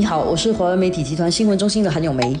你好，我是华为媒体集团新闻中心的韩永梅。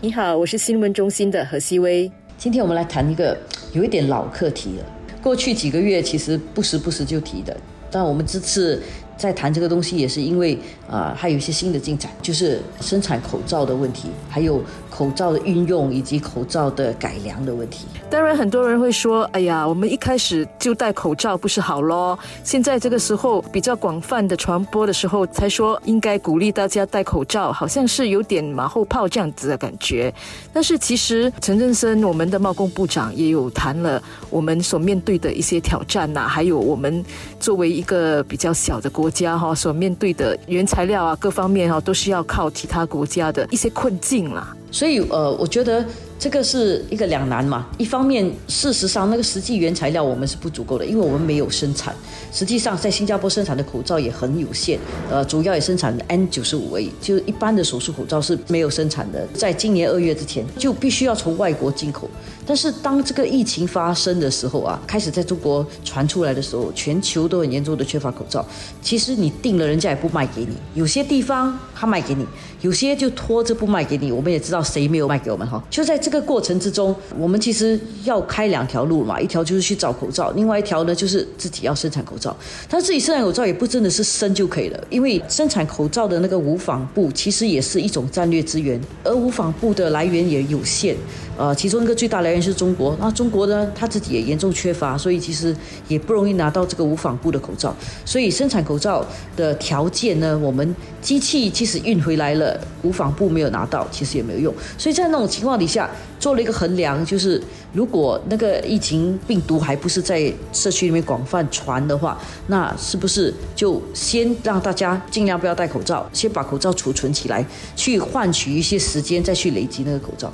你好，我是新闻中心的何希薇。今天我们来谈一个有一点老课题了。过去几个月其实不时不时就提的，但我们这次。在谈这个东西也是因为啊，还有一些新的进展，就是生产口罩的问题，还有口罩的运用以及口罩的改良的问题。当然，很多人会说：“哎呀，我们一开始就戴口罩不是好咯？现在这个时候比较广泛的传播的时候，才说应该鼓励大家戴口罩，好像是有点马后炮这样子的感觉。”但是其实陈振森我们的贸工部长也有谈了我们所面对的一些挑战呐，还有我们作为一个比较小的国。家哈所面对的原材料啊，各方面哈都是要靠其他国家的一些困境啦。所以呃，我觉得这个是一个两难嘛。一方面，事实上那个实际原材料我们是不足够的，因为我们没有生产。实际上，在新加坡生产的口罩也很有限，呃，主要也生产 N 九十五而已，就是一般的手术口罩是没有生产的。在今年二月之前，就必须要从外国进口。但是当这个疫情发生的时候啊，开始在中国传出来的时候，全球都很严重的缺乏口罩。其实你订了，人家也不卖给你。有些地方他卖给你，有些就拖着不卖给你。我们也知道谁没有卖给我们哈。就在这这个过程之中，我们其实要开两条路嘛，一条就是去找口罩，另外一条呢就是自己要生产口罩。但自己生产口罩也不真的是生就可以了，因为生产口罩的那个无纺布其实也是一种战略资源，而无纺布的来源也有限。呃，其中一个最大来源是中国，那中国呢，他自己也严重缺乏，所以其实也不容易拿到这个无纺布的口罩。所以生产口罩的条件呢，我们机器即使运回来了，无纺布没有拿到，其实也没有用。所以在那种情况底下，做了一个衡量，就是如果那个疫情病毒还不是在社区里面广泛传的话，那是不是就先让大家尽量不要戴口罩，先把口罩储存起来，去换取一些时间，再去累积那个口罩。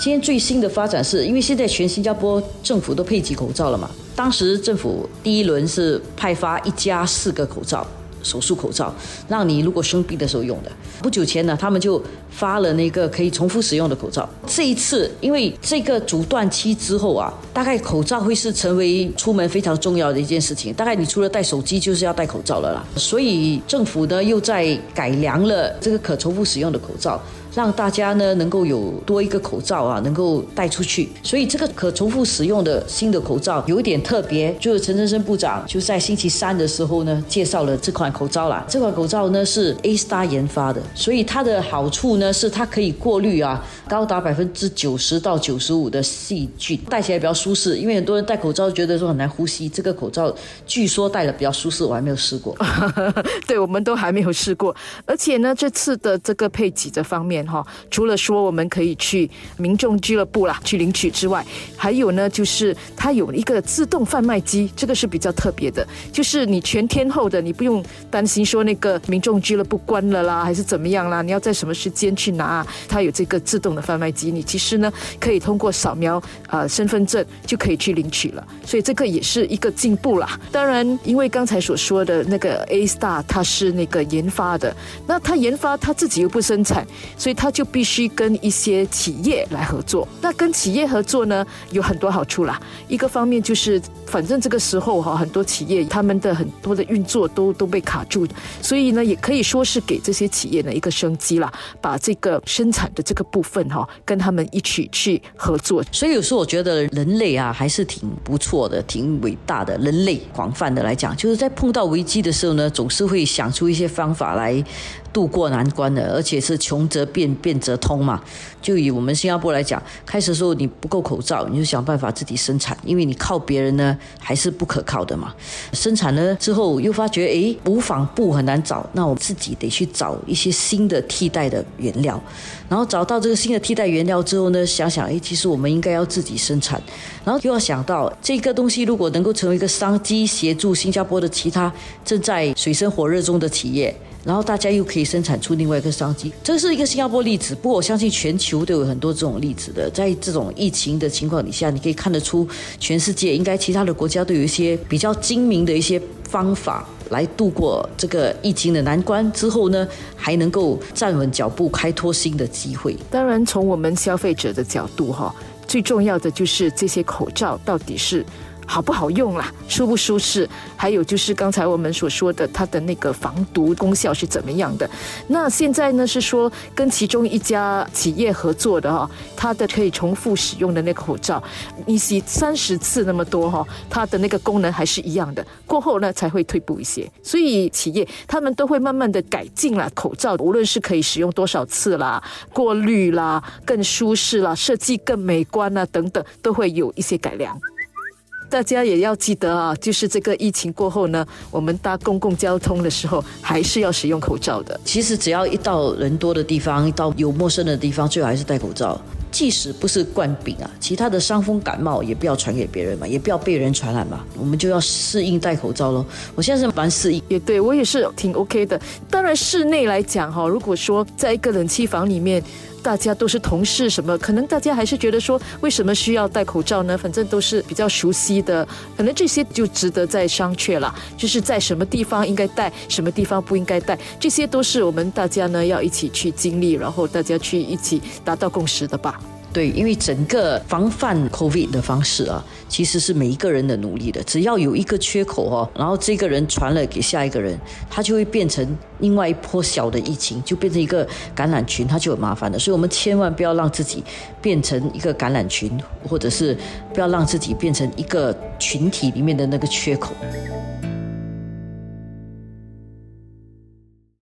今天最新的发展是，因为现在全新加坡政府都配给口罩了嘛。当时政府第一轮是派发一家四个口罩，手术口罩，让你如果生病的时候用的。不久前呢，他们就发了那个可以重复使用的口罩。这一次，因为这个阻断期之后啊，大概口罩会是成为出门非常重要的一件事情。大概你除了带手机，就是要戴口罩了啦。所以政府呢，又在改良了这个可重复使用的口罩。让大家呢能够有多一个口罩啊，能够带出去。所以这个可重复使用的新的口罩有一点特别，就是陈振生部长就在星期三的时候呢介绍了这款口罩啦。这款口罩呢是 A Star 研发的，所以它的好处呢是它可以过滤啊高达百分之九十到九十五的细菌，戴起来比较舒适。因为很多人戴口罩觉得说很难呼吸，这个口罩据说戴了比较舒适，我还没有试过。对，我们都还没有试过。而且呢，这次的这个配给的方面。哈，除了说我们可以去民众俱乐部啦去领取之外，还有呢，就是它有一个自动贩卖机，这个是比较特别的，就是你全天候的，你不用担心说那个民众俱乐部关了啦，还是怎么样啦，你要在什么时间去拿，它有这个自动的贩卖机，你其实呢可以通过扫描啊身份证就可以去领取了，所以这个也是一个进步啦。当然，因为刚才所说的那个 A Star 它是那个研发的，那它研发它自己又不生产，所以。他就必须跟一些企业来合作。那跟企业合作呢，有很多好处啦。一个方面就是，反正这个时候哈，很多企业他们的很多的运作都都被卡住，所以呢，也可以说是给这些企业的一个生机啦。把这个生产的这个部分哈，跟他们一起去合作。所以有时候我觉得人类啊，还是挺不错的，挺伟大的。人类广泛的来讲，就是在碰到危机的时候呢，总是会想出一些方法来。渡过难关的，而且是穷则变，变则通嘛。就以我们新加坡来讲，开始的时候你不够口罩，你就想办法自己生产，因为你靠别人呢还是不可靠的嘛。生产了之后又发觉，哎，无纺布很难找，那我自己得去找一些新的替代的原料。然后找到这个新的替代原料之后呢，想想，哎，其实我们应该要自己生产。然后又要想到这个东西如果能够成为一个商机，协助新加坡的其他正在水深火热中的企业。然后大家又可以生产出另外一个商机，这是一个新加坡例子。不过我相信全球都有很多这种例子的。在这种疫情的情况底下，你可以看得出，全世界应该其他的国家都有一些比较精明的一些方法来度过这个疫情的难关。之后呢，还能够站稳脚步，开拓新的机会。当然，从我们消费者的角度哈，最重要的就是这些口罩到底是。好不好用啦，舒不舒适，还有就是刚才我们所说的它的那个防毒功效是怎么样的。那现在呢是说跟其中一家企业合作的哈，它的可以重复使用的那个口罩，你洗三十次那么多哈，它的那个功能还是一样的，过后呢才会退步一些。所以企业他们都会慢慢的改进了口罩，无论是可以使用多少次啦，过滤啦，更舒适啦，设计更美观啊等等，都会有一些改良。大家也要记得啊，就是这个疫情过后呢，我们搭公共交通的时候还是要使用口罩的。其实只要一到人多的地方，一到有陌生的地方，最好还是戴口罩。即使不是冠病啊，其他的伤风感冒也不要传给别人嘛，也不要被人传染嘛。我们就要适应戴口罩喽。我现在是蛮适应，也对我也是挺 OK 的。当然室内来讲哈，如果说在一个冷气房里面。大家都是同事，什么可能大家还是觉得说，为什么需要戴口罩呢？反正都是比较熟悉的，可能这些就值得再商榷了。就是在什么地方应该戴，什么地方不应该戴，这些都是我们大家呢要一起去经历，然后大家去一起达到共识的吧。对，因为整个防范 COVID 的方式啊，其实是每一个人的努力的。只要有一个缺口哦，然后这个人传了给下一个人，他就会变成另外一波小的疫情，就变成一个感染群，他就有麻烦的。所以我们千万不要让自己变成一个感染群，或者是不要让自己变成一个群体里面的那个缺口。